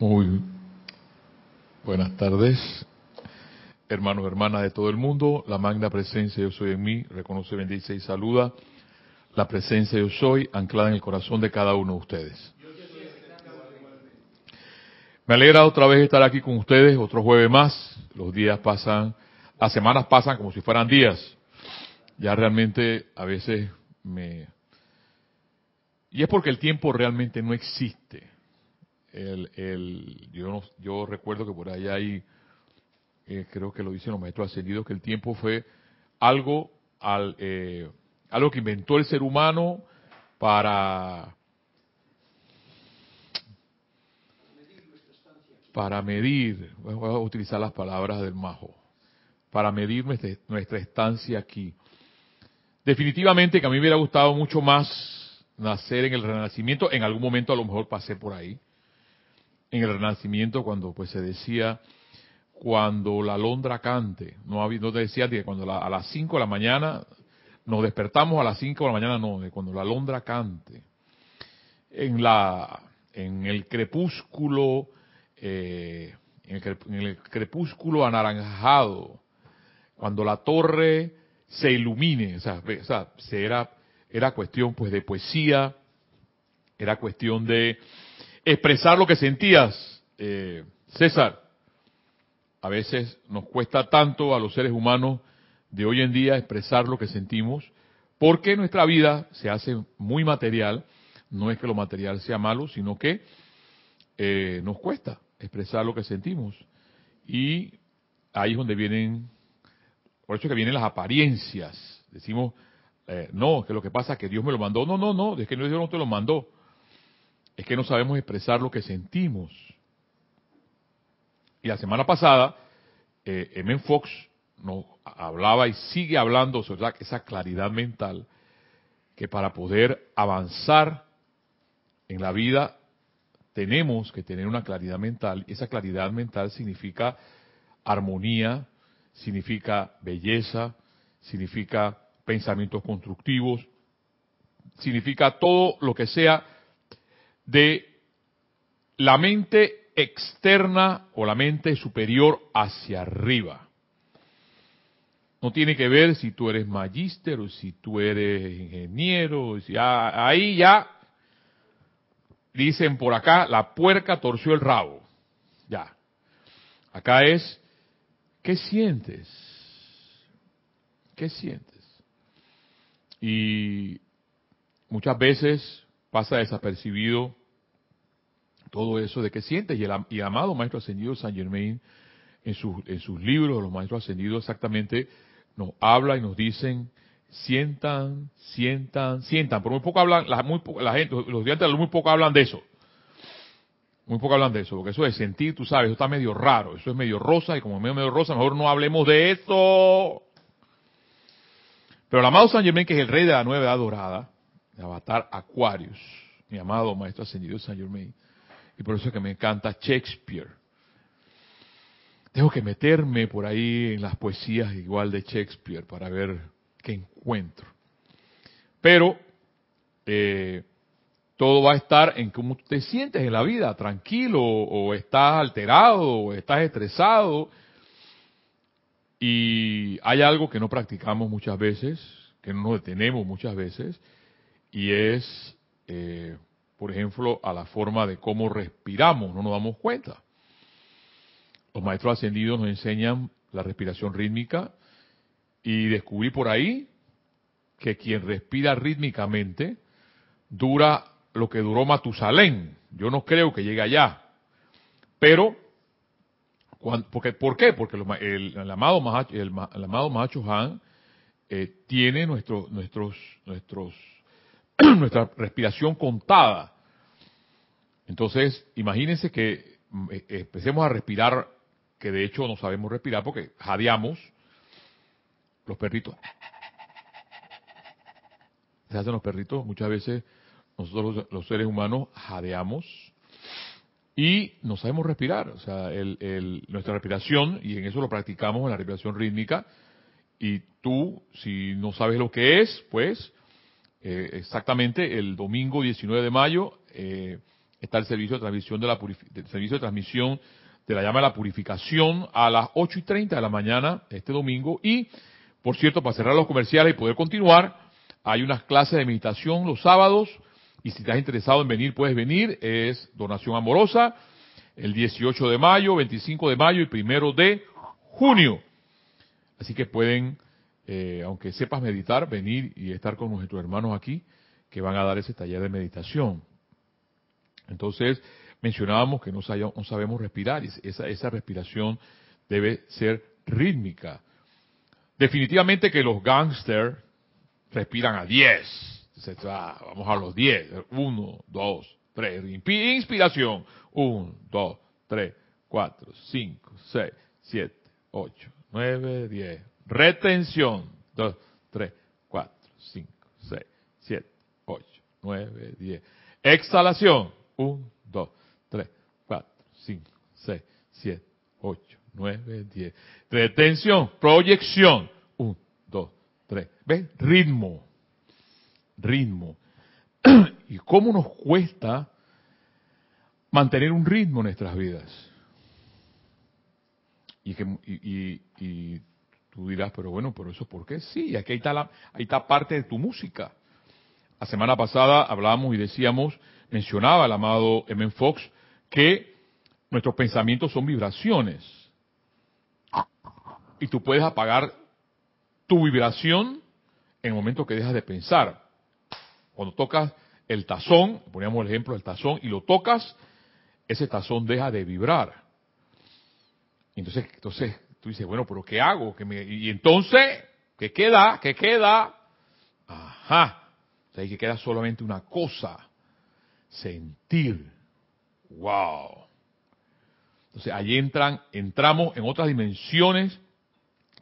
Muy buenas tardes, hermanos, hermanas de todo el mundo. La magna presencia yo soy en mí, reconoce, bendice y saluda. La presencia yo soy anclada en el corazón de cada uno de ustedes. Me alegra otra vez estar aquí con ustedes, otro jueves más. Los días pasan, las semanas pasan como si fueran días. Ya realmente a veces me... Y es porque el tiempo realmente no existe. El, el, yo, yo recuerdo que por ahí hay, eh, creo que lo dicen los maestros ascendidos, que el tiempo fue algo, al, eh, algo que inventó el ser humano para para medir, voy a utilizar las palabras del majo, para medir nuestra, estancia aquí. Definitivamente que a mí me hubiera gustado mucho más nacer en el Renacimiento, en algún momento a lo mejor pasé por ahí, en el Renacimiento cuando pues se decía cuando la alondra cante, no, no decía que cuando la, a las 5 de la mañana nos despertamos a las 5 de la mañana, no, cuando la alondra cante. En la en el crepúsculo eh, en, el, en, el, crepúsculo anaranjado, cuando la torre se ilumine, o sea, o sea se era, era cuestión pues de poesía, era cuestión de expresar lo que sentías, eh, César. A veces nos cuesta tanto a los seres humanos de hoy en día expresar lo que sentimos, porque nuestra vida se hace muy material. No es que lo material sea malo, sino que eh, nos cuesta expresar lo que sentimos. Y ahí es donde vienen, por eso es que vienen las apariencias. Decimos, eh, no, que lo que pasa es que Dios me lo mandó. No, no, no, es que Dios no te lo mandó. Es que no sabemos expresar lo que sentimos. Y la semana pasada, eh, M. Fox nos hablaba y sigue hablando sobre esa claridad mental que para poder avanzar en la vida tenemos que tener una claridad mental esa claridad mental significa armonía, significa belleza, significa pensamientos constructivos, significa todo lo que sea de la mente externa o la mente superior hacia arriba. No tiene que ver si tú eres magíster o si tú eres ingeniero, si ahí ya dicen por acá, la puerca torció el rabo. Ya. Acá es, ¿qué sientes? ¿Qué sientes? Y muchas veces pasa desapercibido todo eso de qué sientes. Y el, amado Maestro Ascendido San Germain, en, sus en sus libros, los Maestros Ascendidos exactamente, nos habla y nos dicen sientan, sientan, sientan, pero muy poco hablan, la, muy la gente, los estudiantes muy poco hablan de eso. Muy poco hablan de eso, porque eso de sentir, tú sabes, eso está medio raro, eso es medio rosa, y como medio, medio rosa, mejor no hablemos de eso. Pero el amado San Germain, que es el rey de la nueva edad dorada, de Avatar Aquarius, mi amado maestro ascendido San Germain, y por eso es que me encanta Shakespeare. Tengo que meterme por ahí en las poesías igual de Shakespeare para ver que encuentro. Pero eh, todo va a estar en cómo te sientes en la vida, tranquilo, o estás alterado, o estás estresado. Y hay algo que no practicamos muchas veces, que no nos detenemos muchas veces, y es, eh, por ejemplo, a la forma de cómo respiramos, no nos damos cuenta. Los maestros ascendidos nos enseñan la respiración rítmica, y descubrí por ahí que quien respira rítmicamente dura lo que duró Matusalén. Yo no creo que llegue allá. Pero, porque, ¿por qué? Porque el, amado Mahacho, Han eh, tiene nuestro, nuestros, nuestros, nuestra respiración contada. Entonces, imagínense que mm, eh, empecemos a respirar, que de hecho no sabemos respirar porque jadeamos, los perritos. Se hacen los perritos, muchas veces nosotros los, seres humanos jadeamos y no sabemos respirar. O sea, el, nuestra respiración, y en eso lo practicamos en la respiración rítmica, y tú, si no sabes lo que es, pues eh, exactamente el domingo 19 de mayo, eh, está el servicio de transmisión de la el servicio de transmisión de la llama de la purificación a las 8 y 30 de la mañana este domingo. Y, por cierto, para cerrar los comerciales y poder continuar, hay unas clases de meditación los sábados. Y si estás interesado en venir, puedes venir. Es donación amorosa. El 18 de mayo, 25 de mayo y 1 de junio. Así que pueden, eh, aunque sepas meditar, venir y estar con nuestros hermanos aquí que van a dar ese taller de meditación. Entonces, mencionábamos que no sabemos, respirar y esa, esa respiración debe ser rítmica. Definitivamente que los gángsters respiran a 10. vamos a los 10. 1, 2, 3. Inspiración. 1, 2, 3, 4, 5, 6, 7, 8, 9, 10. Retención. 2, 3, 4, 5, 6, 7, 8, 9, 10. Exhalación. 1, 2, 3, 4, 5, 6, 7, 8, 9, 10. Retención, proyección. 1, 2, 3. ¿Ves? Ritmo. Ritmo. ¿Y cómo nos cuesta mantener un ritmo en nuestras vidas? Y, que, y, y, tú dirás, pero bueno, pero eso ¿por qué? Sí, aquí está, la, ahí está parte de tu música. La semana pasada hablábamos y decíamos mencionaba el amado M. Fox que nuestros pensamientos son vibraciones. Y tú puedes apagar tu vibración en el momento que dejas de pensar. Cuando tocas el tazón, poníamos el ejemplo del tazón, y lo tocas, ese tazón deja de vibrar. Entonces, entonces tú dices, bueno, pero ¿qué hago? Y entonces, ¿qué queda? ¿Qué queda? Ajá. O sea, ahí que queda solamente una cosa sentir. ¡Wow! Entonces allí entran, entramos en otras dimensiones,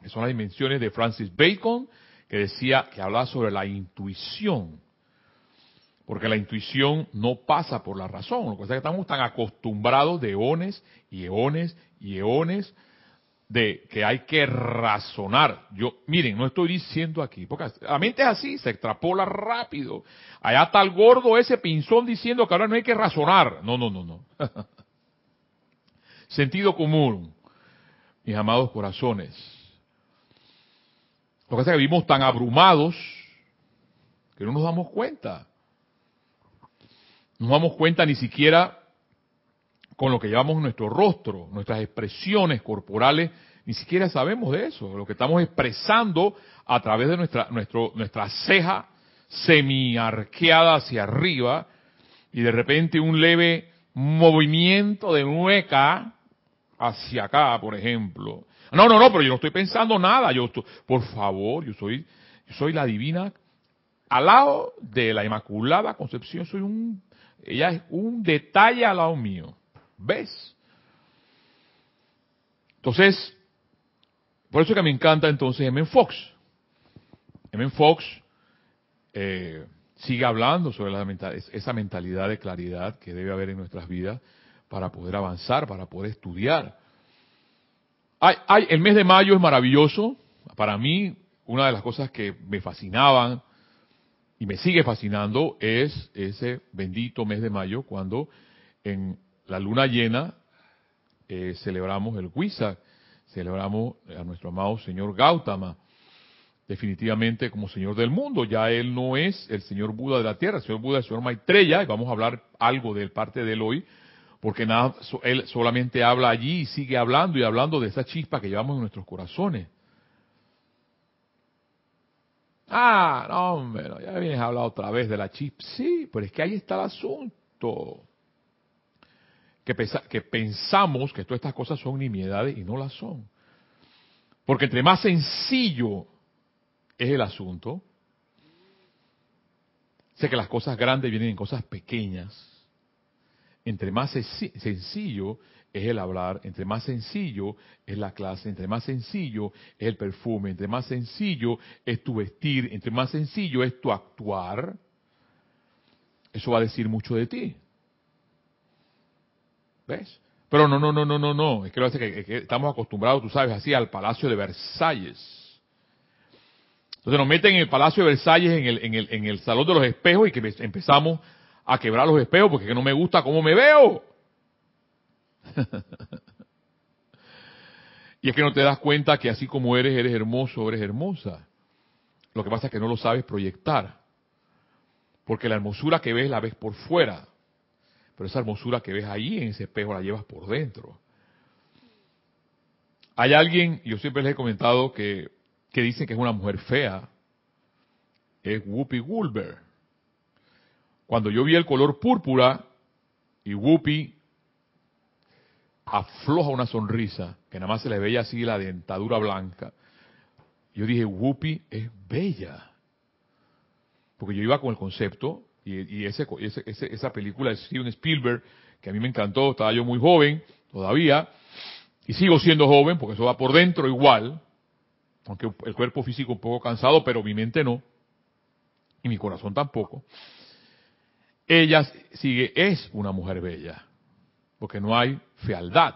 que son las dimensiones de Francis Bacon, que decía, que hablaba sobre la intuición. Porque la intuición no pasa por la razón. Lo que pasa es que estamos tan acostumbrados de eones y eones y eones de que hay que razonar. Yo, miren, no estoy diciendo aquí, porque la mente es así, se extrapola rápido. Allá está gordo ese pinzón diciendo que ahora no hay que razonar. No, no, no, no. Sentido común, mis amados corazones. Lo que pasa es que vivimos tan abrumados que no nos damos cuenta. No nos damos cuenta ni siquiera con lo que llevamos nuestro rostro, nuestras expresiones corporales, ni siquiera sabemos de eso. Lo que estamos expresando a través de nuestra, nuestro, nuestra ceja semiarqueada hacia arriba y de repente un leve movimiento de mueca hacia acá, por ejemplo. No, no, no, pero yo no estoy pensando nada. Yo por favor, yo soy, yo soy la divina al lado de la Inmaculada Concepción. Soy un, ella es un detalle al lado mío. ¿Ves? Entonces, por eso que me encanta entonces M. Fox. M. Fox eh, sigue hablando sobre esa mentalidad de claridad que debe haber en nuestras vidas para poder avanzar, para poder estudiar. Hay, el mes de mayo es maravilloso. Para mí, una de las cosas que me fascinaban y me sigue fascinando es ese bendito mes de mayo cuando en la luna llena eh, celebramos el Huizac, celebramos a nuestro amado señor Gautama, definitivamente como señor del mundo. Ya él no es el señor Buda de la tierra, el señor Buda es el señor Maitreya, y vamos a hablar algo de parte de él hoy, porque nada, él solamente habla allí y sigue hablando y hablando de esa chispa que llevamos en nuestros corazones. Ah, no, hombre, ya vienes a hablar otra vez de la chispa. Sí, pero es que ahí está el asunto que, pensamos que todas estas cosas son nimiedades y no las son. Porque entre más sencillo es el asunto, sé que las cosas grandes vienen en cosas pequeñas. Entre más sencillo es el hablar, entre más sencillo es la clase, entre más sencillo es el perfume, entre más sencillo es tu vestir, entre más sencillo es tu actuar, eso va a decir mucho de ti. ¿Ves? Pero no, no, no, no, no, no. Es que, que, estamos acostumbrados, tú sabes, así al Palacio de Versalles. Entonces nos meten en el Palacio de Versalles, en el, en el, en el Salón de los Espejos, y que empezamos a quebrar los espejos porque no me gusta cómo me veo. y es que no te das cuenta que así como eres, eres hermoso, eres hermosa. Lo que pasa es que no lo sabes proyectar. Porque la hermosura que ves la ves por fuera. Pero esa hermosura que ves ahí en ese espejo la llevas por dentro. Hay alguien, yo siempre les he comentado que, que dice que es una mujer fea. Es Whoopi Goldberg. Cuando yo vi el color púrpura y Whoopi afloja una sonrisa, que nada más se le veía así la dentadura blanca, yo dije, Whoopi es bella. Porque yo iba con el concepto, y, ese, esa película de Steven Spielberg, que a mí me encantó, estaba yo muy joven todavía, y sigo siendo joven, porque eso va por dentro igual, aunque el cuerpo físico un poco cansado, pero mi mente no, y mi corazón tampoco. Ella sigue, es una mujer bella, porque no hay fealdad.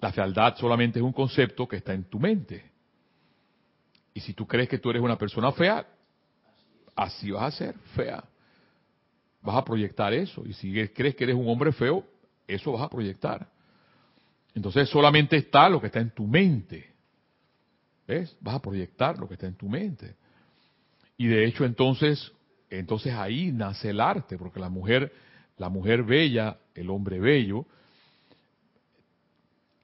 La fealdad solamente es un concepto que está en tu mente. Y si tú crees que tú eres una persona fea, así vas a ser fea. Vas a proyectar eso. Y si crees que eres un hombre feo, eso vas a proyectar. Entonces solamente está lo que está en tu mente. ¿Ves? Vas a proyectar lo que está en tu mente. Y de hecho entonces, entonces ahí nace el arte, porque la mujer, la mujer bella, el hombre bello,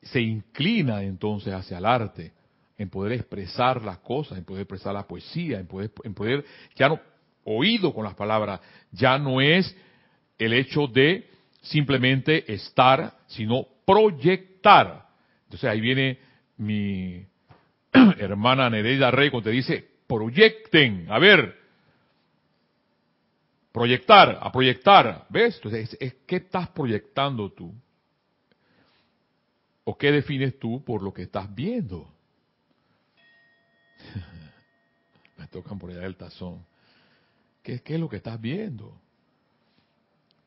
se inclina entonces hacia el arte en poder expresar las cosas, en poder expresar la poesía, en poder, en poder ya no, oído con las palabras, ya no es el hecho de simplemente estar, sino proyectar. Entonces ahí viene mi hermana Nereida Rey cuando te dice, proyecten, a ver, proyectar, a proyectar, ¿ves? Entonces, es, ¿qué estás proyectando tú? ¿O qué defines tú por lo que estás viendo? Me tocan por allá el tazón. ¿Qué, ¿Qué, es lo que estás viendo?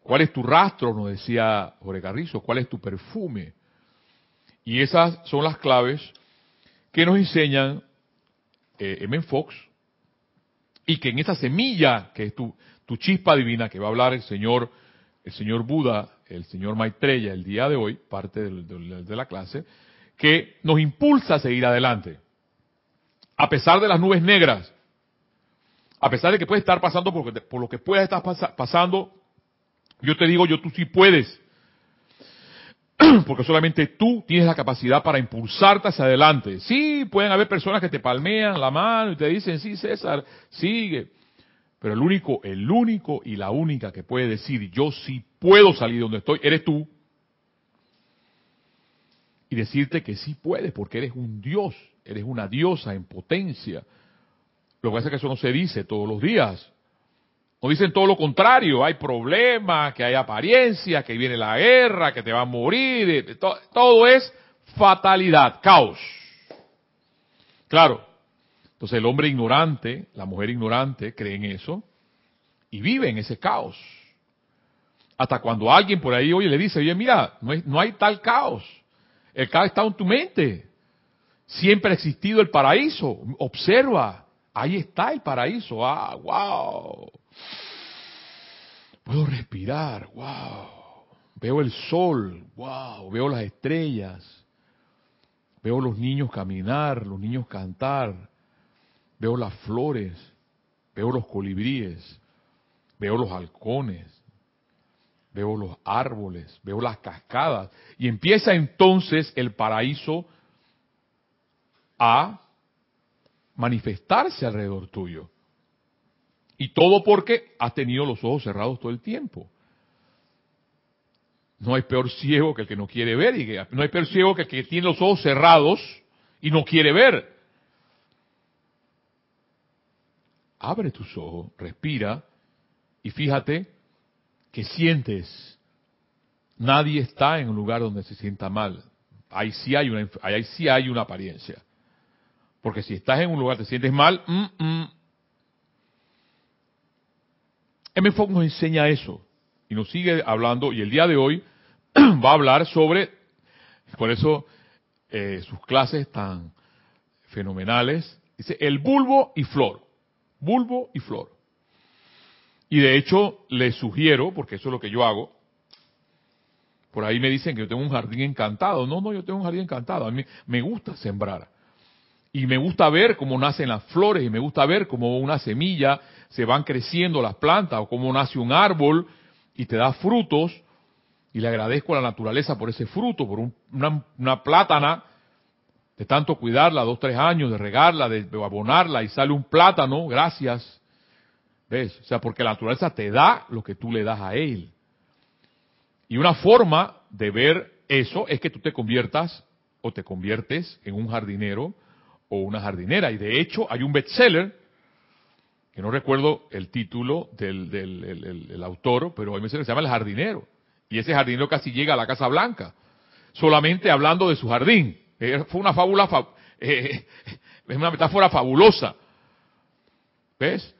¿Cuál es tu rastro? Nos decía Jorge Carrizo. ¿Cuál es tu perfume? Y esas son las claves que nos enseñan eh, M. Fox y que en esa semilla que es tu, tu chispa divina que va a hablar el señor el señor Buda, el señor Maitreya el día de hoy, parte de la clase, que nos impulsa a seguir adelante a pesar de las nubes negras, a pesar de que puedes estar pasando por, lo que puedas estar pasando, yo te digo, yo tú sí puedes. Porque solamente tú tienes la capacidad para impulsarte hacia adelante. Sí, pueden haber personas que te palmean la mano y te dicen, sí, César, sigue. Pero el único, el único y la única que puede decir, yo sí puedo salir de donde estoy, eres tú. Y decirte que sí puedes, porque eres un Dios eres una diosa en potencia. Lo que pasa es que eso no se dice todos los días. No dicen todo lo contrario, hay problemas, que hay apariencia, que viene la guerra, que te va a morir, todo, es fatalidad, caos. Claro, entonces el hombre ignorante, la mujer ignorante, cree en eso y vive en ese caos. Hasta cuando alguien por ahí oye le dice, oye, mira, no no hay tal caos. El caos está en tu mente. Siempre ha existido el paraíso. Observa, ahí está el paraíso. Ah, wow. Puedo respirar, wow. Veo el sol, wow. Veo las estrellas. Veo los niños caminar, los niños cantar. Veo las flores. Veo los colibríes. Veo los halcones. Veo los árboles. Veo las cascadas. Y empieza entonces el paraíso a manifestarse alrededor tuyo. Y todo porque has tenido los ojos cerrados todo el tiempo. No hay peor ciego que el que no quiere ver, y no hay peor ciego que el que tiene los ojos cerrados y no quiere ver. Abre tus ojos, respira y fíjate que sientes. Nadie está en un lugar donde se sienta mal. Ahí sí hay una, ahí sí hay una apariencia. Porque si estás en un lugar te sientes mal, mm, mm. M. Fox nos enseña eso y nos sigue hablando y el día de hoy va a hablar sobre, por eso eh, sus clases tan fenomenales, dice el bulbo y flor, bulbo y flor. Y de hecho, les sugiero, porque eso es lo que yo hago, por ahí me dicen que yo tengo un jardín encantado. No, no, yo tengo un jardín encantado. A mí me gusta sembrar. Y me gusta ver cómo nacen las flores, y me gusta ver cómo una semilla se van creciendo las plantas, o cómo nace un árbol y te da frutos. Y le agradezco a la naturaleza por ese fruto, por una, plátana, de tanto cuidarla, dos, tres años, de regarla, de abonarla, y sale un plátano, gracias. ¿Ves? O sea, porque la naturaleza te da lo que tú le das a él. Y una forma de ver eso es que tú te conviertas o te conviertes en un jardinero o una jardinera. Y de hecho hay un bestseller, que no recuerdo el título del, del autor, pero hay un bestseller que se llama El jardinero. Y ese jardinero casi llega a la Casa Blanca, solamente hablando de su jardín. Eh, fue una fábula, eh, es una metáfora fabulosa. ¿Ves?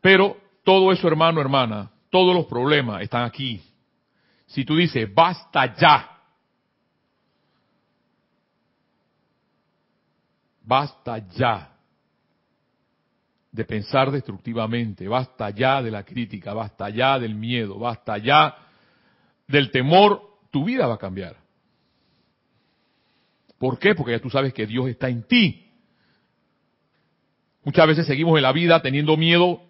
Pero todo eso, hermano, hermana, todos los problemas están aquí. Si tú dices, basta ya, Basta ya de pensar destructivamente, basta ya de la crítica, basta ya del miedo, basta ya del temor, tu vida va a cambiar. ¿Por qué? Porque ya tú sabes que Dios está en ti. Muchas veces seguimos en la vida teniendo miedo,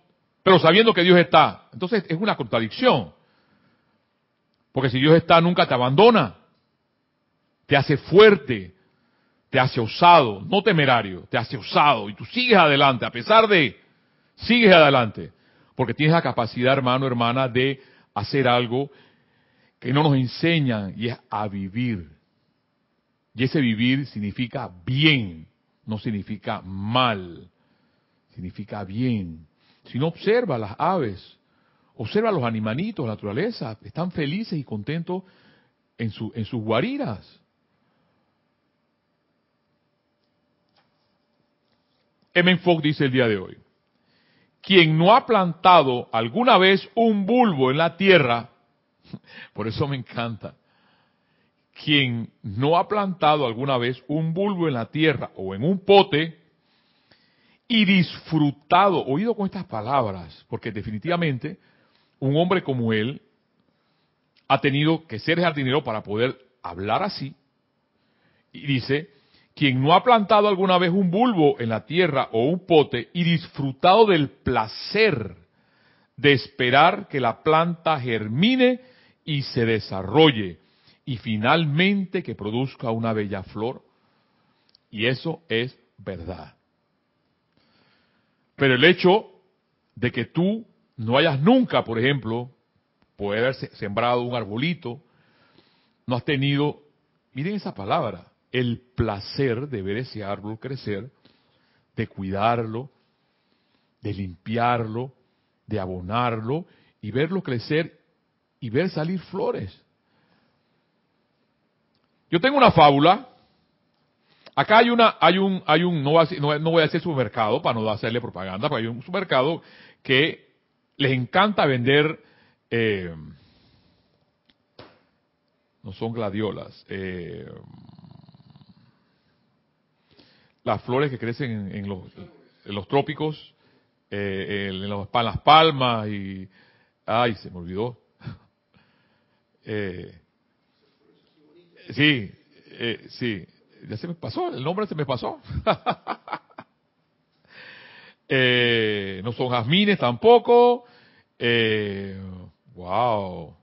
pero sabiendo que Dios está. Entonces es una contradicción. Porque si Dios está, nunca te abandona. Te hace fuerte, te hace osado, no temerario, te hace osado y tú sigues adelante, a pesar de, sigues adelante, porque tienes la capacidad, hermano, hermana, de hacer algo que no nos enseñan y es a vivir. Y ese vivir significa bien, no significa mal, significa bien. Si no observa las aves, observa los animanitos, la naturaleza, están felices y contentos en, su, en sus guariras. M. Fogg dice el día de hoy, quien no ha plantado alguna vez un bulbo en la tierra, por eso me encanta, quien no ha plantado alguna vez un bulbo en la tierra o en un pote y disfrutado, oído con estas palabras, porque definitivamente un hombre como él ha tenido que ser jardinero para poder hablar así, y dice, quien no ha plantado alguna vez un bulbo en la tierra o un pote y disfrutado del placer de esperar que la planta germine y se desarrolle y finalmente que produzca una bella flor. Y eso es verdad. Pero el hecho de que tú no hayas nunca, por ejemplo, poder sembrado un arbolito, no has tenido, miren esa palabra, el placer de ver ese árbol crecer, de cuidarlo, de limpiarlo, de abonarlo y verlo crecer y ver salir flores. Yo tengo una fábula. Acá hay una, hay un, hay un, no, voy a decir supermercado para no hacerle propaganda, pero hay un supermercado que les encanta vender, eh, no son gladiolas, eh, las flores que crecen en, los, trópicos, eh, en, las palmas y... Ay, se me olvidó. Eh, sí, eh, sí, ya se me pasó, el nombre se me pasó. no son jazmines tampoco. wow,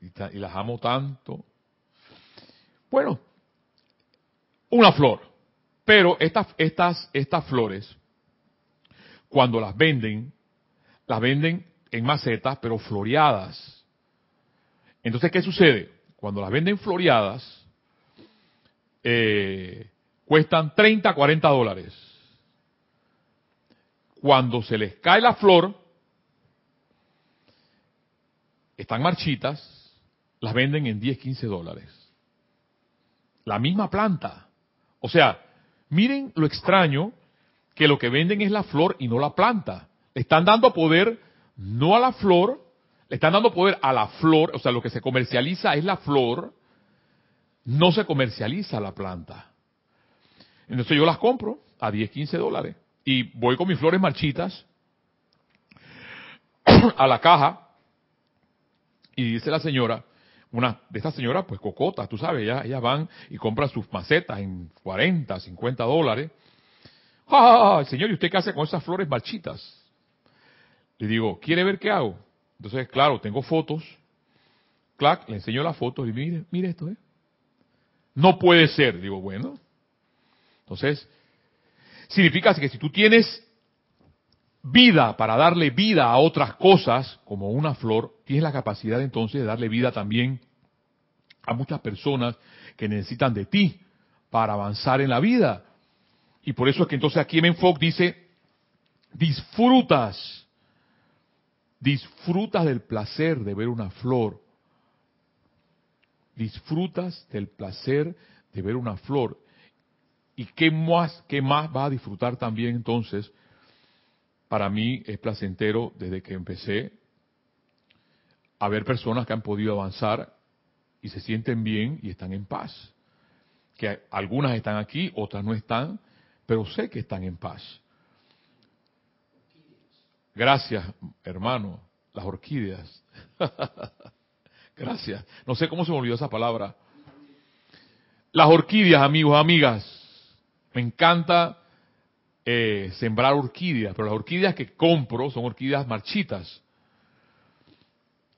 y las amo tanto. Bueno, una flor pero estas, estas, estas flores, cuando las venden, las venden en macetas, pero floreadas. Entonces, ¿qué sucede? Cuando las venden floreadas, eh, cuestan 30, 40 dólares. Cuando se les cae la flor, están marchitas, las venden en 10, 15 dólares. La misma planta. O sea, Miren lo extraño que lo que venden es la flor y no la planta. Le están dando poder no a la flor, le están dando poder a la flor, o sea, lo que se comercializa es la flor, no se comercializa la planta. Entonces yo las compro a 10, 15 dólares y voy con mis flores marchitas a la caja y dice la señora, una de estas señoras, pues cocotas, tú sabes, ellas, ellas van y compran sus macetas en 40, 50 dólares. ¡Ah, señor! ¿Y usted qué hace con esas flores marchitas? Le digo, ¿quiere ver qué hago? Entonces, claro, tengo fotos. Clac, le enseño las fotos y mire, mire esto, ¿eh? No puede ser. Digo, bueno. Entonces, significa que si tú tienes vida para darle vida a otras cosas, como una flor, tienes la capacidad entonces de darle vida también a muchas personas que necesitan de ti para avanzar en la vida. Y por eso es que entonces aquí en Fox dice, disfrutas, disfrutas del placer de ver una flor, disfrutas del placer de ver una flor. ¿Y qué más, qué más vas a disfrutar también entonces? Para mí es placentero desde que empecé a ver personas que han podido avanzar y se sienten bien y están en paz. Que algunas están aquí, otras no están, pero sé que están en paz. Gracias, hermano, las orquídeas. Gracias. No sé cómo se me olvidó esa palabra. Las orquídeas, amigos, amigas. Me encanta eh, sembrar orquídeas, pero las orquídeas que compro son orquídeas marchitas.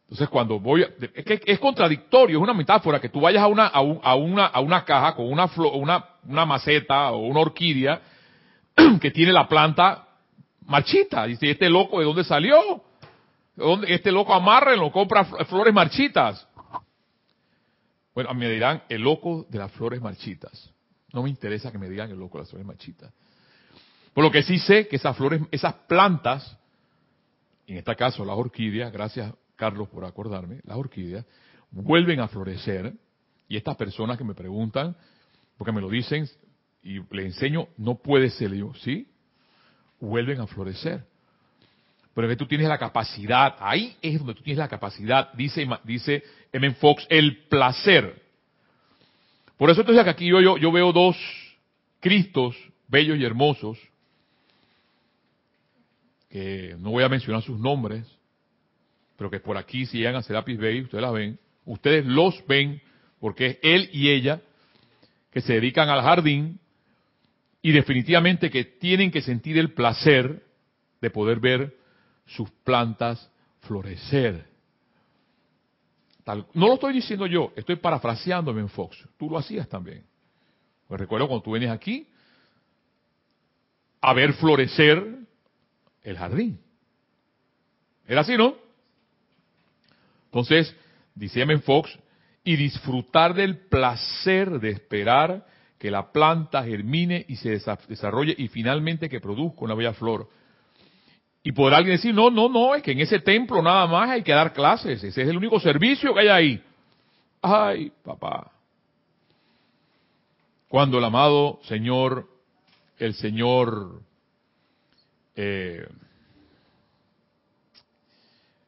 Entonces cuando voy, es que es contradictorio, es una metáfora que tú vayas a una a, una a una caja con una una una maceta o una orquídea que tiene la planta marchita. Dice, ¿este loco de dónde salió? Este loco lo compra flores marchitas. Bueno, me dirán el loco de las flores marchitas. No me interesa que me digan el loco de las flores marchitas. Por lo que sí sé que esas flores, esas plantas, en este caso las orquídeas, gracias Carlos por acordarme, las orquídeas, vuelven a florecer y estas personas que me preguntan, porque me lo dicen y le enseño, no puede ser yo, ¿sí? Vuelven a florecer. Pero que tú tienes la capacidad, ahí es donde tú tienes la capacidad, dice, dice M. Fox, el placer. Por eso entonces aquí yo, yo, yo veo dos Cristos bellos y hermosos, que no voy a mencionar sus nombres, pero que por aquí si llegan a Serapis Bay, ustedes la ven, ustedes los ven, porque es él y ella que se dedican al jardín y definitivamente que tienen que sentir el placer de poder ver sus plantas florecer. no lo estoy diciendo yo, estoy parafraseándome en Fox. Tú lo hacías también. Pues recuerdo cuando tú vienes aquí a ver florecer el jardín. ¿Era así, no? Entonces, dice M. Fox, y disfrutar del placer de esperar que la planta germine y se desarrolle y finalmente que produzca una bella flor. Y podrá alguien decir, no, no, no, es que en ese templo nada más hay que dar clases, ese es el único servicio que hay ahí. Ay, papá. Cuando el amado Señor, el Señor eh,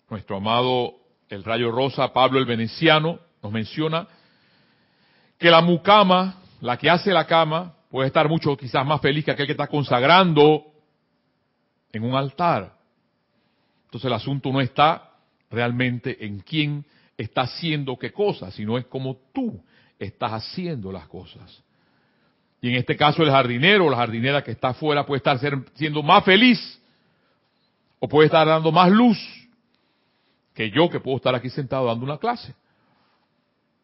nuestro amado el rayo rosa, Pablo el Veneciano, nos menciona que la mucama, la que hace la cama, puede estar mucho quizás más feliz que aquel que está consagrando en un altar. Entonces el asunto no está realmente en quién está haciendo qué cosa, sino es como tú estás haciendo las cosas. Y en este caso el jardinero o la jardinera que está afuera puede estar siendo más feliz o puede estar dando más luz que yo que puedo estar aquí sentado dando una clase.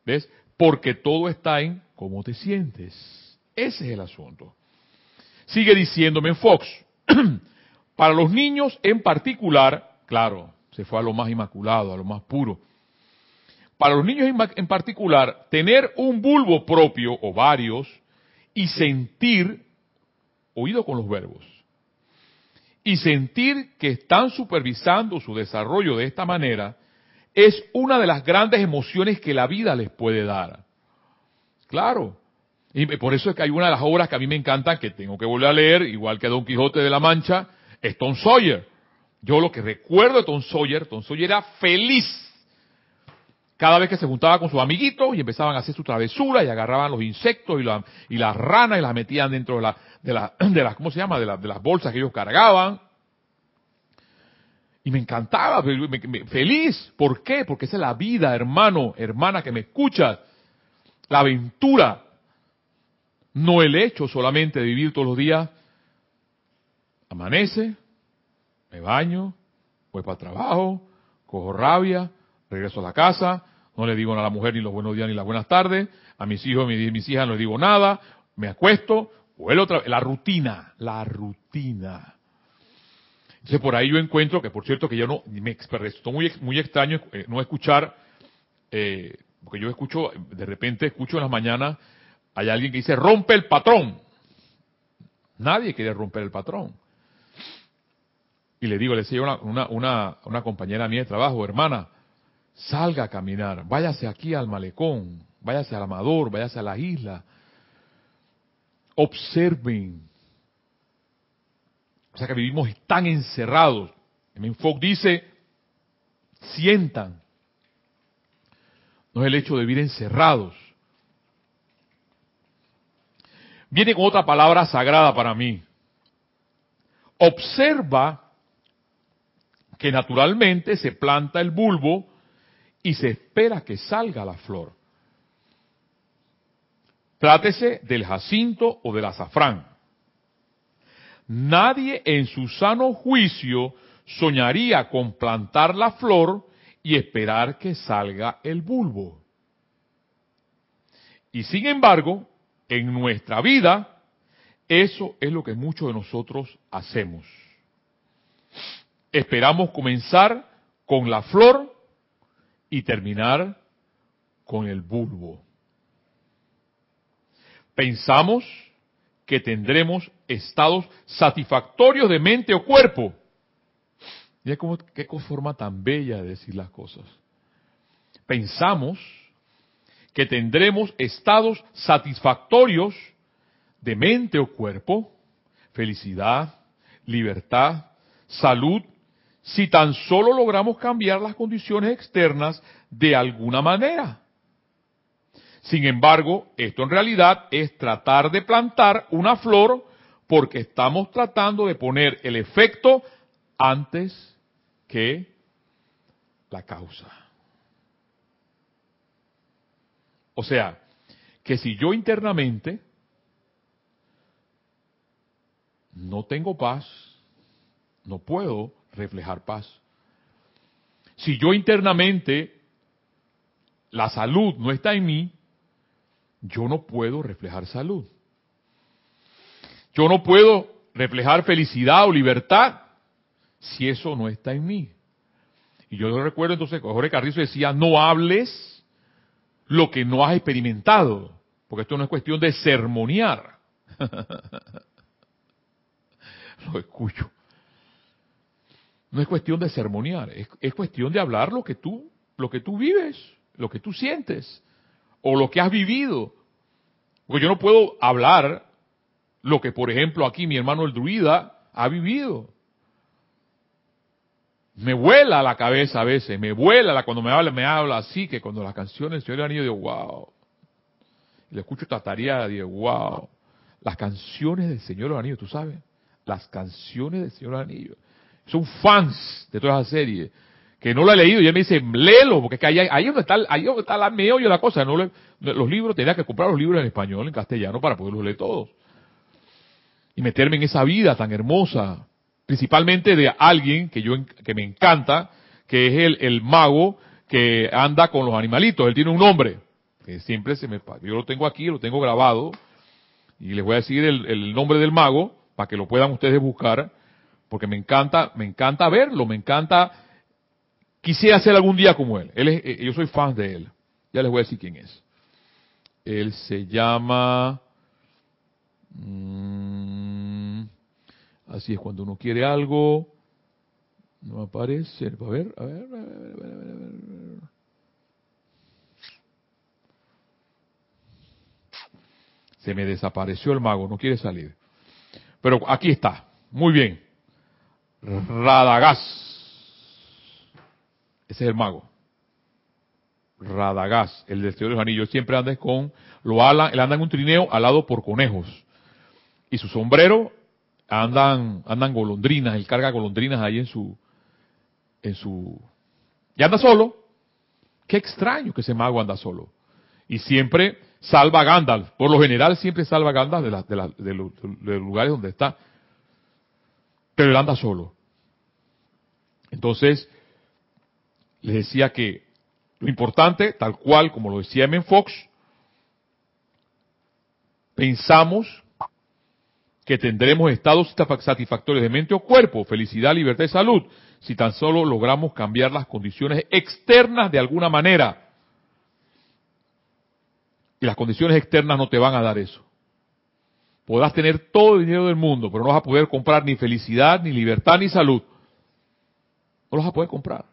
¿Ves? Porque todo está en cómo te sientes. Ese es el asunto. Sigue diciéndome en Fox, para los niños en particular, claro, se fue a lo más inmaculado, a lo más puro. Para los niños en particular, tener un bulbo propio o varios y sentir, oído con los verbos, y sentir que están supervisando su desarrollo de esta manera es una de las grandes emociones que la vida les puede dar. Claro. Y por eso es que hay una de las obras que a mí me encantan, que tengo que volver a leer, igual que Don Quijote de la Mancha, es Tom Sawyer. Yo lo que recuerdo de Tom Sawyer, Tom Sawyer era feliz cada vez que se juntaba con sus amiguitos y empezaban a hacer su travesura y agarraban los insectos y, las ranas y las metían dentro de las bolsas que ellos cargaban. Y me encantaba, feliz. ¿Por qué? Porque esa es la vida, hermano, hermana que me escuchas. La aventura. No el hecho solamente de vivir todos los días. Amanece, me baño, voy para el trabajo, cojo rabia, regreso a la casa, no le digo a la mujer ni los buenos días ni las buenas tardes, a mis hijos y mis hijas no les digo nada, me acuesto, vuelvo otra vez, la rutina, la rutina. Entonces por ahí yo encuentro que, por cierto, que yo no, me resultó muy, muy extraño eh, no escuchar, eh, porque yo escucho, de repente escucho en las mañanas, hay alguien que dice, rompe el patrón. Nadie quiere romper el patrón. Y le digo, le decía una, una, una, una compañera mía de trabajo, hermana, salga a caminar, váyase aquí al malecón, váyase al amador, váyase a la isla, observen. O sea que vivimos tan encerrados. Minfog dice, sientan. No es el hecho de vivir encerrados. Viene con otra palabra sagrada para mí. Observa que naturalmente se planta el bulbo y se espera que salga la flor. Trátese del jacinto o del azafrán. Nadie en su sano juicio soñaría con plantar la flor y esperar que salga el bulbo. Y sin embargo, en nuestra vida, eso es lo que muchos de nosotros hacemos esperamos comenzar con la flor y terminar con el bulbo. Pensamos que tendremos estados satisfactorios de mente o cuerpo. Mira cómo, qué forma tan bella de decir las cosas. Pensamos que tendremos estados satisfactorios de mente o cuerpo, felicidad, libertad, salud si tan solo logramos cambiar las condiciones externas de alguna manera. Sin embargo, esto en realidad es tratar de plantar una flor porque estamos tratando de poner el efecto antes que la causa. O sea, que si yo internamente no tengo paz, no puedo reflejar paz. Si yo internamente la salud no está en mí, yo no puedo reflejar salud. Yo no puedo reflejar felicidad o libertad si eso no está en mí. Y yo recuerdo entonces que Jorge Carrizo decía, no hables lo que no has experimentado, porque esto no es cuestión de sermonear. lo escucho. No es cuestión de sermonear, es, cuestión de hablar lo que tú, lo que tú vives, lo que tú sientes, o lo que has vivido. Porque yo no puedo hablar lo que, por ejemplo, aquí mi hermano el druida ha vivido. Me vuela la cabeza a veces, me vuela cuando me habla, me habla así, que cuando las canciones del Anillo digo, wow. Le escucho tatarear, digo, wow. Las canciones del Señor Anillo, tú sabes, las canciones del Señor Anillo son fans de toda esa serie, que no lo he leído, y él me dice, léelo, porque ahí, ahí donde está, ahí donde está la meollo de la cosa, no los libros, tenía que comprar los libros en español, en castellano, para poderlos leer todos. Y meterme en esa vida tan hermosa, principalmente de alguien que yo, que me encanta, que es el, el mago que anda con los animalitos, él tiene un nombre, que siempre se me, yo lo tengo aquí, lo tengo grabado, y les voy a decir el, el nombre del mago, para que lo puedan ustedes buscar, porque me encanta, me encanta verlo, me encanta, quisiera ser algún día como él. él es, eh, yo soy fan de él. Ya les voy a decir quién es. Él se llama, mm, así es cuando uno quiere algo, no aparece, a ver, a ver, a ver, a ver, a ver, a ver. Se me desapareció el mago, no quiere salir. Pero aquí está. Muy bien. Radagás. Ese es el mago. Radagás, el del Señor de los Anillos. Siempre anda con, lo ala, él anda en un trineo alado por conejos. Y su sombrero andan, andan golondrinas, él carga golondrinas ahí en su, en su... y anda solo. Qué extraño que ese mago anda solo. Y siempre salva a Gandalf. Por lo general siempre salva a Gandalf de, de, de, los, lugares donde está. Pero él anda solo. Entonces, les decía que lo importante, tal cual como lo decía M. Fox, pensamos que tendremos estados satisfactorios de mente o cuerpo, felicidad, libertad y salud, si tan solo logramos cambiar las condiciones externas de alguna manera. Y las condiciones externas no te van a dar eso. Podrás tener todo el dinero del mundo, pero no vas a poder comprar ni felicidad, ni libertad, ni salud. No los vas a poder comprar.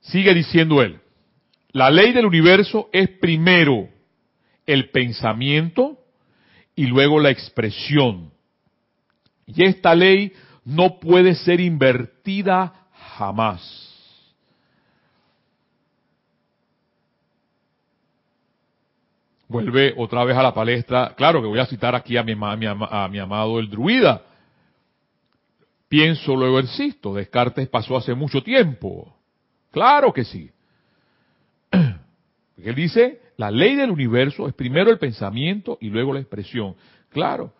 Sigue diciendo él, la ley del universo es primero el pensamiento y luego la expresión. Y esta ley no puede ser invertida jamás. Vuelve otra vez a la palestra. Claro que voy a citar aquí a mi, a mi amado el druida. Pienso, luego existo. Descartes pasó hace mucho tiempo. Claro que sí. Porque él dice, la ley del universo es primero el pensamiento y luego la expresión. Claro.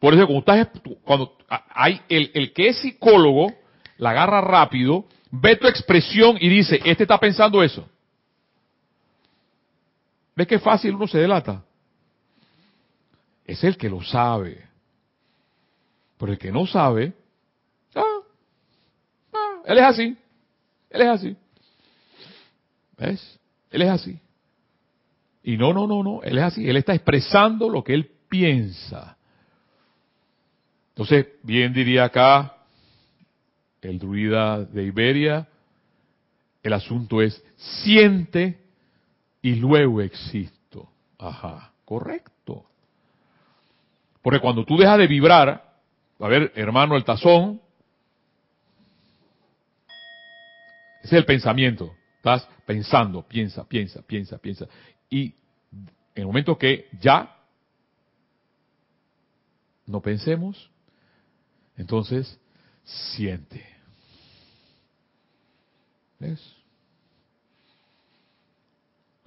Por eso cuando, estás, cuando hay el, el que es psicólogo, la agarra rápido, ve tu expresión y dice, este está pensando eso. ¿Ves qué fácil uno se delata? Es el que lo sabe. Pero el que no sabe, ah, él es así. Él es así. ¿Ves? Él es así. Y no, no, no, no, él es así. Él está expresando lo que él piensa. Entonces, bien diría acá el druida de Iberia, el asunto es siente y luego existo. Ajá, correcto. Porque cuando tú dejas de vibrar, a ver, hermano, el tazón, ese es el pensamiento. Estás pensando, piensa, piensa, piensa, piensa. Y en el momento que ya no pensemos, entonces siente. ¿Ves?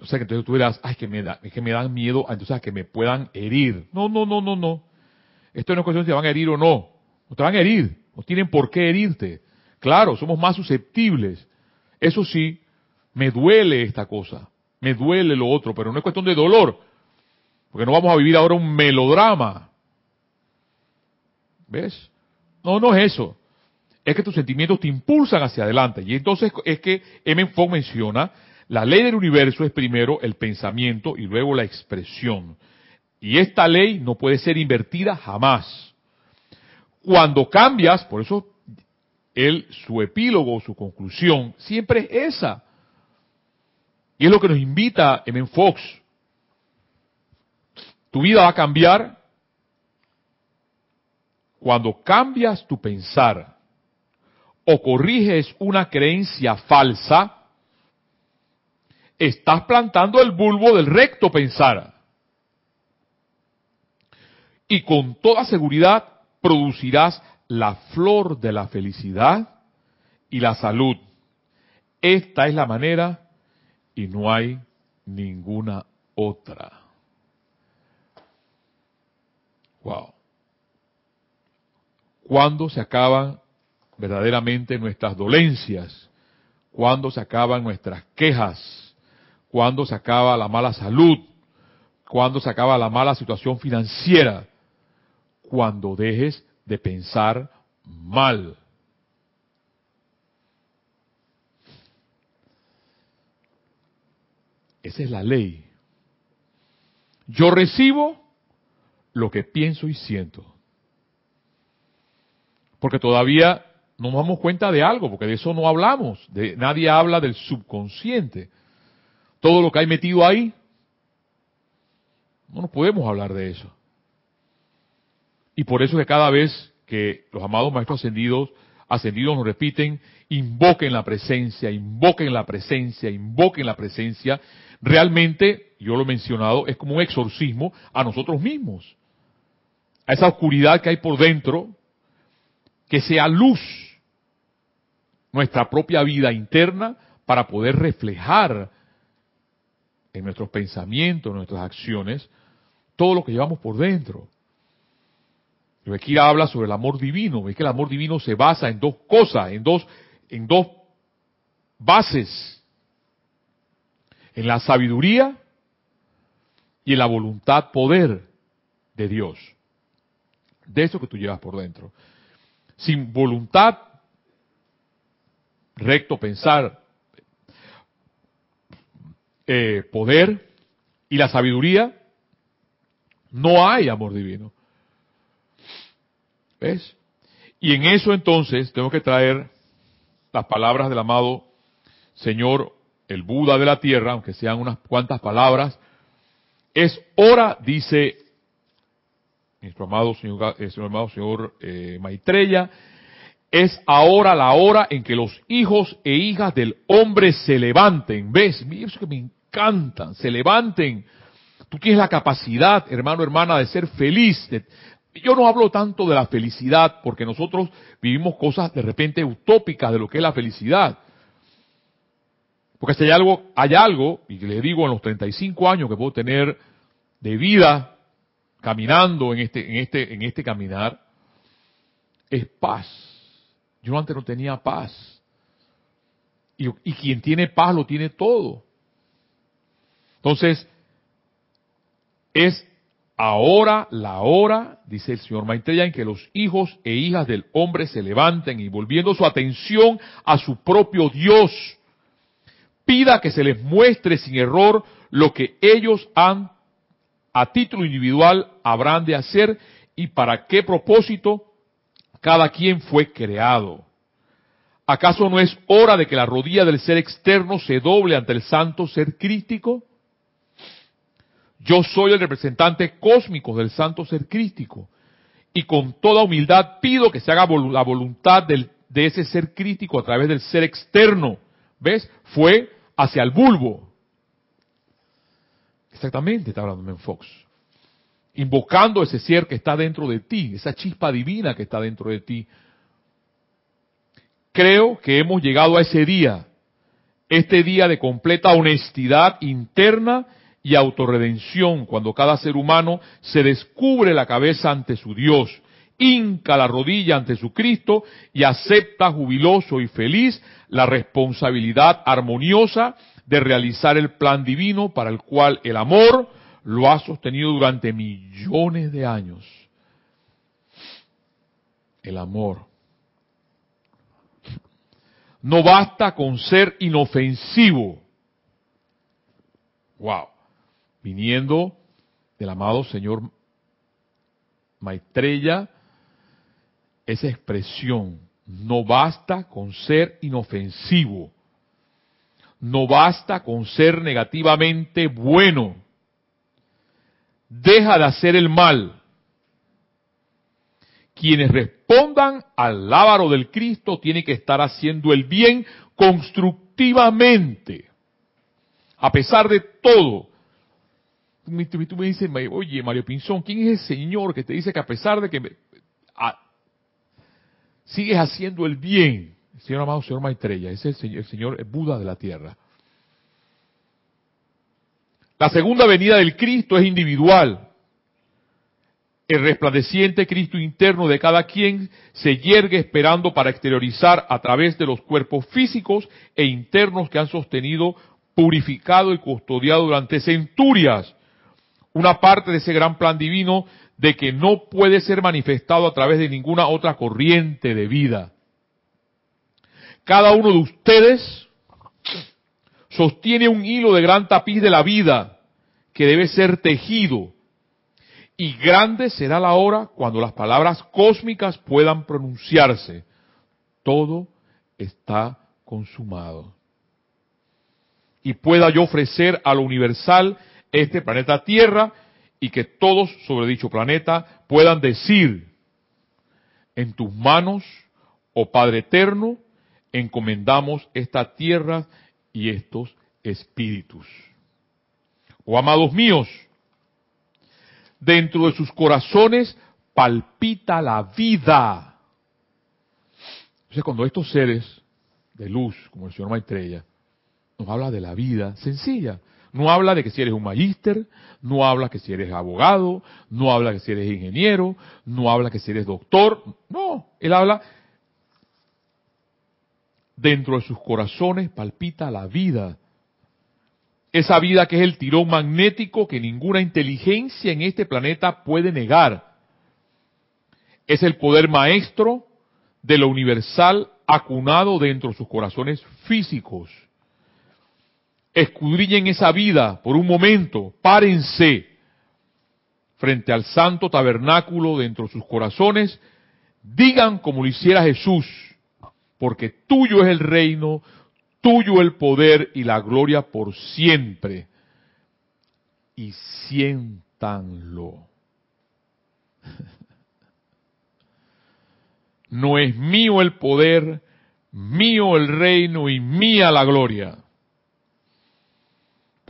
O sea que entonces tú dirás, ay, que me da, que me dan miedo, entonces a que me puedan herir. No, no, no, no, no. Esto no es cuestión de si te van a herir o no. No te van a herir. No tienen por qué herirte. Claro, somos más susceptibles. Eso sí, me duele esta cosa me duele lo otro, pero no es cuestión de dolor, porque no vamos a vivir ahora un melodrama. ¿Ves? No, no es eso. Es que tus sentimientos te impulsan hacia adelante. Y entonces es que M. Fogg menciona, la ley del universo es primero el pensamiento y luego la expresión. Y esta ley no puede ser invertida jamás. Cuando cambias, por eso él, su epílogo, su conclusión, siempre es esa. Y es lo que nos invita en Fox. Tu vida va a cambiar cuando cambias tu pensar o corriges una creencia falsa, estás plantando el bulbo del recto pensar. Y con toda seguridad producirás la flor de la felicidad y la salud. Esta es la manera y no hay ninguna otra. Wow. ¿Cuándo se acaban verdaderamente nuestras dolencias? ¿Cuándo se acaban nuestras quejas? ¿Cuándo se acaba la mala salud? ¿Cuándo se acaba la mala situación financiera? Cuando dejes de pensar mal. Esa es la ley. Yo recibo lo que pienso y siento. Porque todavía no nos damos cuenta de algo, porque de eso no hablamos. De, nadie habla del subconsciente. Todo lo que hay metido ahí, no nos podemos hablar de eso. Y por eso que cada vez que los amados maestros ascendidos, ascendidos nos repiten, invoquen la presencia, invoquen la presencia, invoquen la presencia, realmente, yo lo he mencionado, es como un exorcismo a nosotros mismos. A esa oscuridad que hay por dentro, que sea luz nuestra propia vida interna para poder reflejar en nuestros pensamientos, en nuestras acciones, todo lo que llevamos por dentro. aquí habla sobre el amor divino. Es que el amor divino se basa en dos cosas, en dos, en dos bases. En la sabiduría y en la voluntad poder de Dios. De eso que tú llevas por dentro. Sin voluntad, recto pensar, eh, poder y la sabiduría, no hay amor divino. ¿Ves? Y en eso entonces tengo que traer las palabras del amado Señor, el Buda de la tierra, aunque sean unas cuantas palabras. Es hora, dice nuestro amado señor, eh, señor eh, Maitreya, es ahora la hora en que los hijos e hijas del hombre se levanten. ¿Ves? Eso que me encantan, se levanten. Tú tienes la capacidad, hermano, hermana, de ser feliz. yo no hablo tanto de la felicidad porque nosotros vivimos cosas de repente utópicas de lo que es la felicidad. Porque si hay algo, hay algo, y le digo en los 35 años que puedo tener de vida caminando en este, en este, en este caminar, es paz. Yo antes no tenía paz. Y quien tiene paz lo tiene todo. Entonces, es ahora la hora, dice el señor Maitreya, en que los hijos e hijas del hombre se levanten y volviendo su atención a su propio Dios, pida que se les muestre sin error lo que ellos han a título individual habrán de hacer y para qué propósito cada quien fue creado. ¿Acaso no es hora de que la rodilla del ser externo se doble ante el santo ser crístico? Yo soy el representante cósmico del santo ser crístico y con toda humildad pido que se haga la voluntad de ese ser crítico a través del ser externo. ¿Ves? Fue hacia el bulbo. Exactamente, está hablando Fox. Invocando ese ser que está dentro de ti, esa chispa divina que está dentro de ti. Creo que hemos llegado a ese día, este día de completa honestidad interna y autorredención, cuando cada ser humano se descubre la cabeza ante su Dios, hinca la rodilla ante su Cristo y acepta jubiloso y feliz la responsabilidad armoniosa de realizar el plan divino para el cual el amor lo ha sostenido durante millones de años. El amor. No basta con ser inofensivo. Wow viniendo del amado Señor Maitreya, esa expresión, no basta con ser inofensivo, no basta con ser negativamente bueno, deja de hacer el mal. Quienes respondan al lábaro del Cristo tienen que estar haciendo el bien constructivamente, a pesar de todo, tú me dices, oye, Mario Pinzón, ¿quién es el Señor que te dice que a pesar de que sigues haciendo el bien, Señor amado, Señor Maitreya, es el Señor, el Señor Buda de la tierra. La segunda venida del Cristo es individual. El resplandeciente Cristo interno de cada quien se yergue esperando para exteriorizar a través de los cuerpos físicos e internos que han sostenido, purificado y custodiado durante centurias una parte de ese gran plan divino de que no puede ser manifestado a través de ninguna otra corriente de vida. Cada uno de ustedes sostiene un hilo de gran tapiz de la vida que debe ser tejido. Y grande será la hora cuando las palabras cósmicas puedan pronunciarse. Todo está consumado. Y pueda yo ofrecer a lo universal este planeta Tierra y que todos sobre dicho planeta puedan decir, en tus manos, oh Padre Eterno, encomendamos esta tierra y estos espíritus. Oh amados míos, dentro de sus corazones palpita la vida. Entonces cuando estos seres de luz, como el señor Maitreya, nos habla de la vida sencilla, no habla de que si eres un magíster, no habla que si eres abogado, no habla que si eres ingeniero, no habla que si eres doctor, no, él habla dentro de sus corazones palpita la vida. Esa vida que es el tirón magnético que ninguna inteligencia en este planeta puede negar. Es el poder maestro de lo universal acunado dentro de sus corazones físicos escudriñen esa vida por un momento, párense frente al santo tabernáculo dentro de sus corazones, digan como lo hiciera Jesús, porque tuyo es el reino, tuyo el poder y la gloria por siempre. Y siéntanlo. No es mío el poder, mío el reino y mía la gloria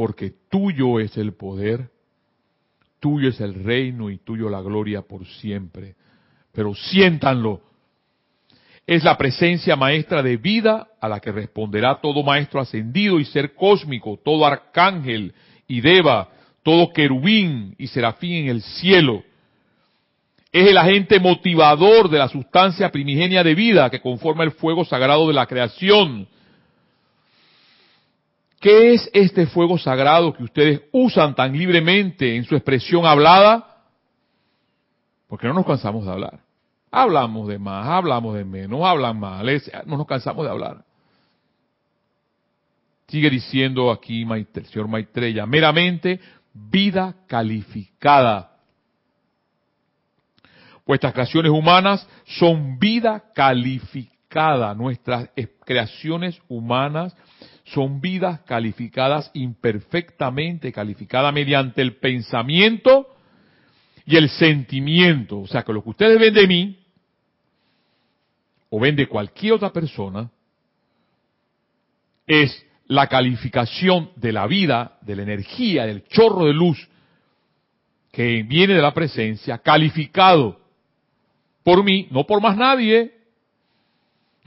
porque tuyo es el poder, tuyo es el reino y tuyo la gloria por siempre. Pero siéntanlo. Es la presencia maestra de vida a la que responderá todo maestro ascendido y ser cósmico, todo arcángel y deva, todo querubín y serafín en el cielo. Es el agente motivador de la sustancia primigenia de vida que conforma el fuego sagrado de la creación ¿Qué es este fuego sagrado que ustedes usan tan libremente en su expresión hablada? Porque no nos cansamos de hablar. Hablamos de más, hablamos de menos, hablan mal, no nos cansamos de hablar. Sigue diciendo aquí el señor Maitreya, meramente vida calificada. Vuestras creaciones humanas son vida calificada. Nuestras creaciones humanas son vidas calificadas imperfectamente, calificadas mediante el pensamiento y el sentimiento. O sea que lo que ustedes ven de mí, o ven de cualquier otra persona, es la calificación de la vida, de la energía, del chorro de luz que viene de la presencia, calificado por mí, no por más nadie,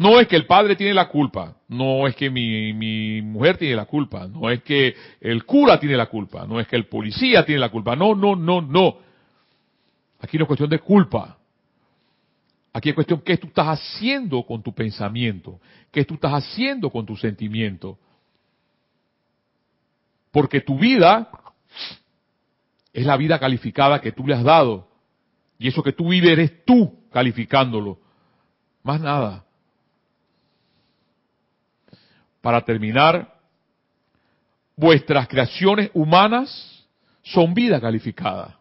no es que el padre tiene la culpa, no es que mi, mi, mujer tiene la culpa, no es que el cura tiene la culpa, no es que el policía tiene la culpa, no, no, no, no. Aquí no es cuestión de culpa. Aquí es cuestión qué tú estás haciendo con tu pensamiento, qué tú estás haciendo con tu sentimiento. Porque tu vida es la vida calificada que tú le has dado. Y eso que tú vives eres tú calificándolo. Más nada. Para terminar, vuestras creaciones humanas son vida calificada,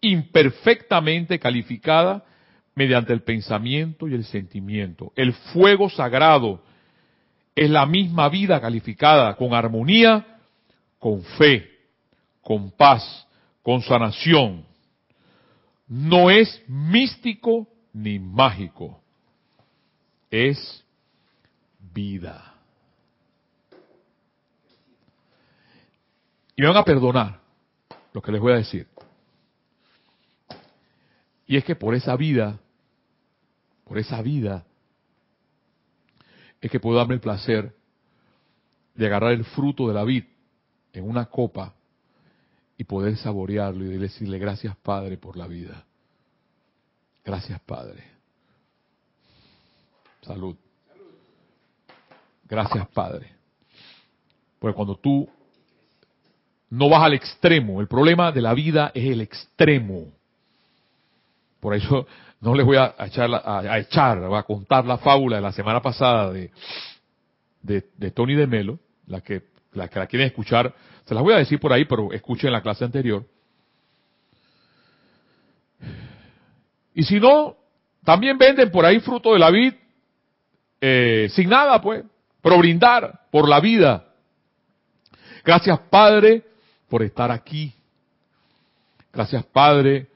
imperfectamente calificada mediante el pensamiento y el sentimiento. El fuego sagrado es la misma vida calificada con armonía, con fe, con paz, con sanación. No es místico ni mágico, es vida. Y van a perdonar lo que les voy a decir. Y es que por esa vida, por esa vida, es que puedo darme el placer de agarrar el fruto de la vid en una copa y poder saborearlo y decirle gracias Padre por la vida. Gracias Padre. Salud. Gracias, Padre. Porque cuando tú no vas al extremo, el problema de la vida es el extremo. Por eso no les voy a echar, a, echar, a contar la fábula de la semana pasada de, de, Tony de Melo, la que, la que la quieren escuchar, se las voy a decir por ahí, pero escuchen la clase anterior. Y si no, también venden por ahí fruto de la vid eh, sin nada, pues pero brindar por la vida. Gracias Padre por estar aquí. Gracias Padre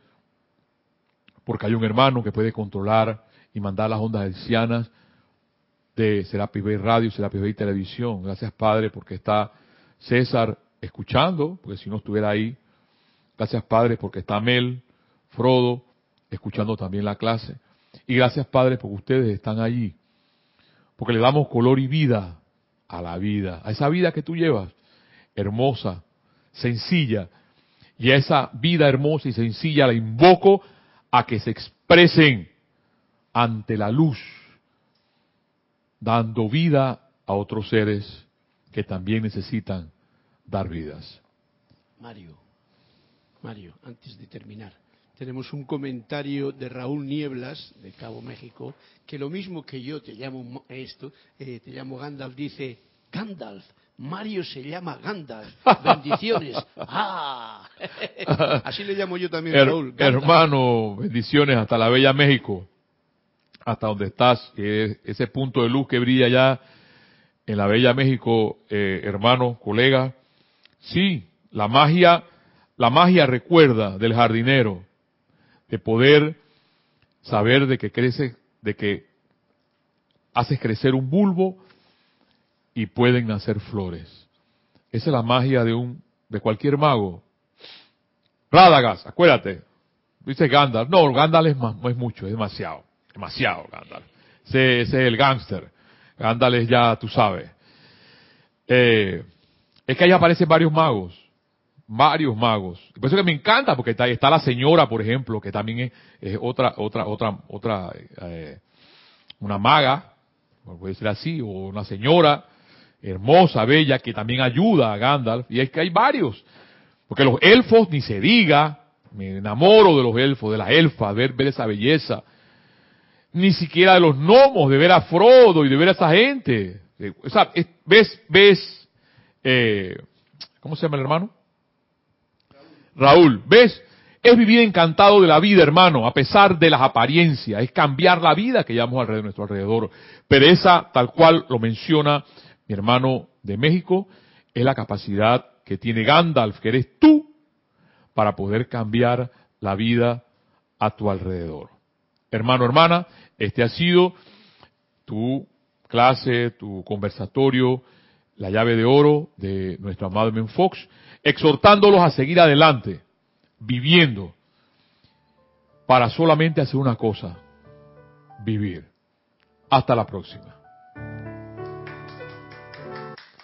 porque hay un hermano que puede controlar y mandar las ondas hercianas de Serapis Bay Radio, Serapis Bay Televisión. Gracias Padre porque está César escuchando, porque si no estuviera ahí. Gracias Padre porque está Mel, Frodo, escuchando también la clase. Y gracias, Padre, porque ustedes están allí. Porque le damos color y vida a la vida, a esa vida que tú llevas, hermosa, sencilla. Y a esa vida hermosa y sencilla la invoco a que se expresen ante la luz, dando vida a otros seres que también necesitan dar vidas. Mario, Mario, antes de terminar, tenemos un comentario de Raúl Nieblas, de Cabo México, que lo mismo que yo te llamo esto, eh, te llamo Gandalf, dice, Gandalf, Mario se llama Gandalf, bendiciones. ¡Ah! Así le llamo yo también, Raúl. Hermano, bendiciones hasta la Bella México, hasta donde estás, ese punto de luz que brilla allá en la Bella México, eh, hermano, colega. Sí, la magia, la magia recuerda del jardinero, de poder saber de que crece, de que haces crecer un bulbo y pueden nacer flores. Esa es la magia de un, de cualquier mago. Rádagas, acuérdate. Dice Gandalf. No, Gandalf es, más, no es mucho, es demasiado. Demasiado Gandalf. Ese, ese es el gángster. Gandalf es ya, tú sabes. Eh, es que ahí aparecen varios magos varios magos. Por eso que me encanta, porque está, está la señora, por ejemplo, que también es, otra, otra, otra, otra, eh, una maga, puede ser así, o una señora hermosa, bella, que también ayuda a Gandalf. Y es que hay varios. Porque los elfos, ni se diga, me enamoro de los elfos, de las elfas, ver, ver esa belleza. Ni siquiera de los gnomos, de ver a Frodo y de ver a esa gente. Eh, o sea, ves, ves, eh, ¿cómo se llama el hermano? Raúl, ¿ves? Es vivir encantado de la vida, hermano, a pesar de las apariencias. Es cambiar la vida que llevamos alrededor, nuestro alrededor. Pero esa, tal cual lo menciona mi hermano de México, es la capacidad que tiene Gandalf, que eres tú, para poder cambiar la vida a tu alrededor. Hermano, hermana, este ha sido tu clase, tu conversatorio, la llave de oro de nuestro amado Men Fox exhortándolos a seguir adelante, viviendo, para solamente hacer una cosa, vivir. Hasta la próxima.